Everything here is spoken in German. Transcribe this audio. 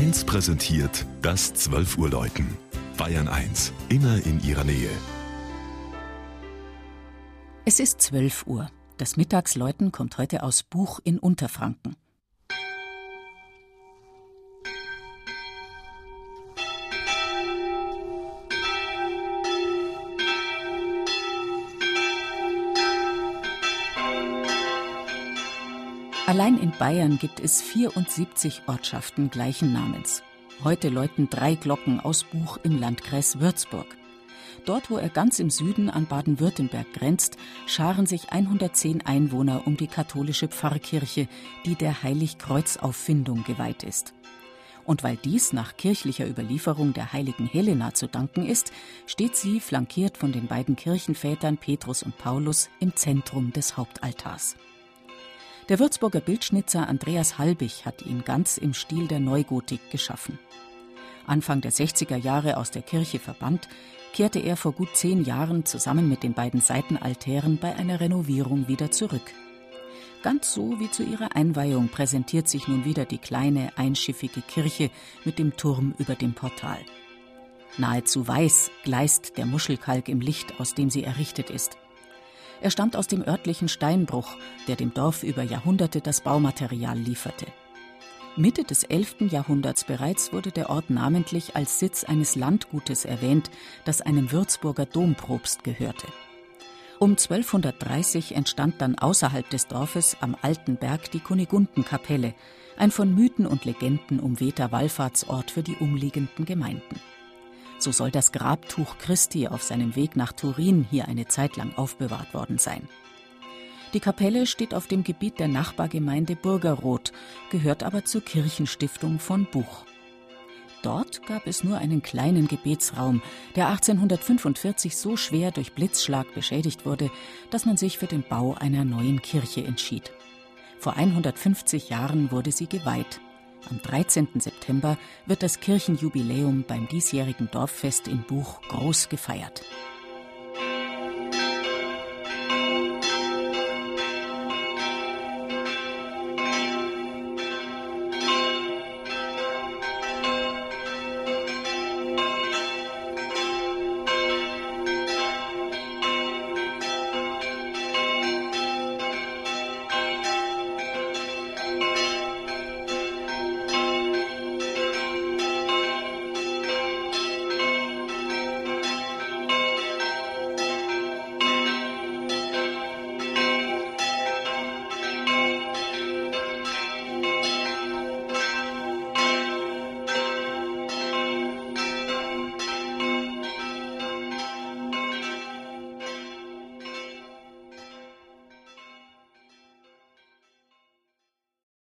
1 präsentiert das 12 Uhr Läuten. Bayern 1, immer in ihrer Nähe. Es ist 12 Uhr. Das Mittagsläuten kommt heute aus Buch in Unterfranken. Allein in Bayern gibt es 74 Ortschaften gleichen Namens. Heute läuten drei Glocken aus Buch im Landkreis Würzburg. Dort, wo er ganz im Süden an Baden-Württemberg grenzt, scharen sich 110 Einwohner um die katholische Pfarrkirche, die der Heiligkreuzauffindung geweiht ist. Und weil dies nach kirchlicher Überlieferung der heiligen Helena zu danken ist, steht sie, flankiert von den beiden Kirchenvätern Petrus und Paulus, im Zentrum des Hauptaltars. Der Würzburger Bildschnitzer Andreas Halbig hat ihn ganz im Stil der Neugotik geschaffen. Anfang der 60er Jahre aus der Kirche verbannt, kehrte er vor gut zehn Jahren zusammen mit den beiden Seitenaltären bei einer Renovierung wieder zurück. Ganz so wie zu ihrer Einweihung präsentiert sich nun wieder die kleine einschiffige Kirche mit dem Turm über dem Portal. Nahezu weiß gleist der Muschelkalk im Licht, aus dem sie errichtet ist. Er stammt aus dem örtlichen Steinbruch, der dem Dorf über Jahrhunderte das Baumaterial lieferte. Mitte des 11. Jahrhunderts bereits wurde der Ort namentlich als Sitz eines Landgutes erwähnt, das einem Würzburger Domprobst gehörte. Um 1230 entstand dann außerhalb des Dorfes am Alten Berg die Kunigundenkapelle, ein von Mythen und Legenden umwehter Wallfahrtsort für die umliegenden Gemeinden. So soll das Grabtuch Christi auf seinem Weg nach Turin hier eine Zeit lang aufbewahrt worden sein. Die Kapelle steht auf dem Gebiet der Nachbargemeinde Burgerroth, gehört aber zur Kirchenstiftung von Buch. Dort gab es nur einen kleinen Gebetsraum, der 1845 so schwer durch Blitzschlag beschädigt wurde, dass man sich für den Bau einer neuen Kirche entschied. Vor 150 Jahren wurde sie geweiht. Am 13. September wird das Kirchenjubiläum beim diesjährigen Dorffest in Buch groß gefeiert.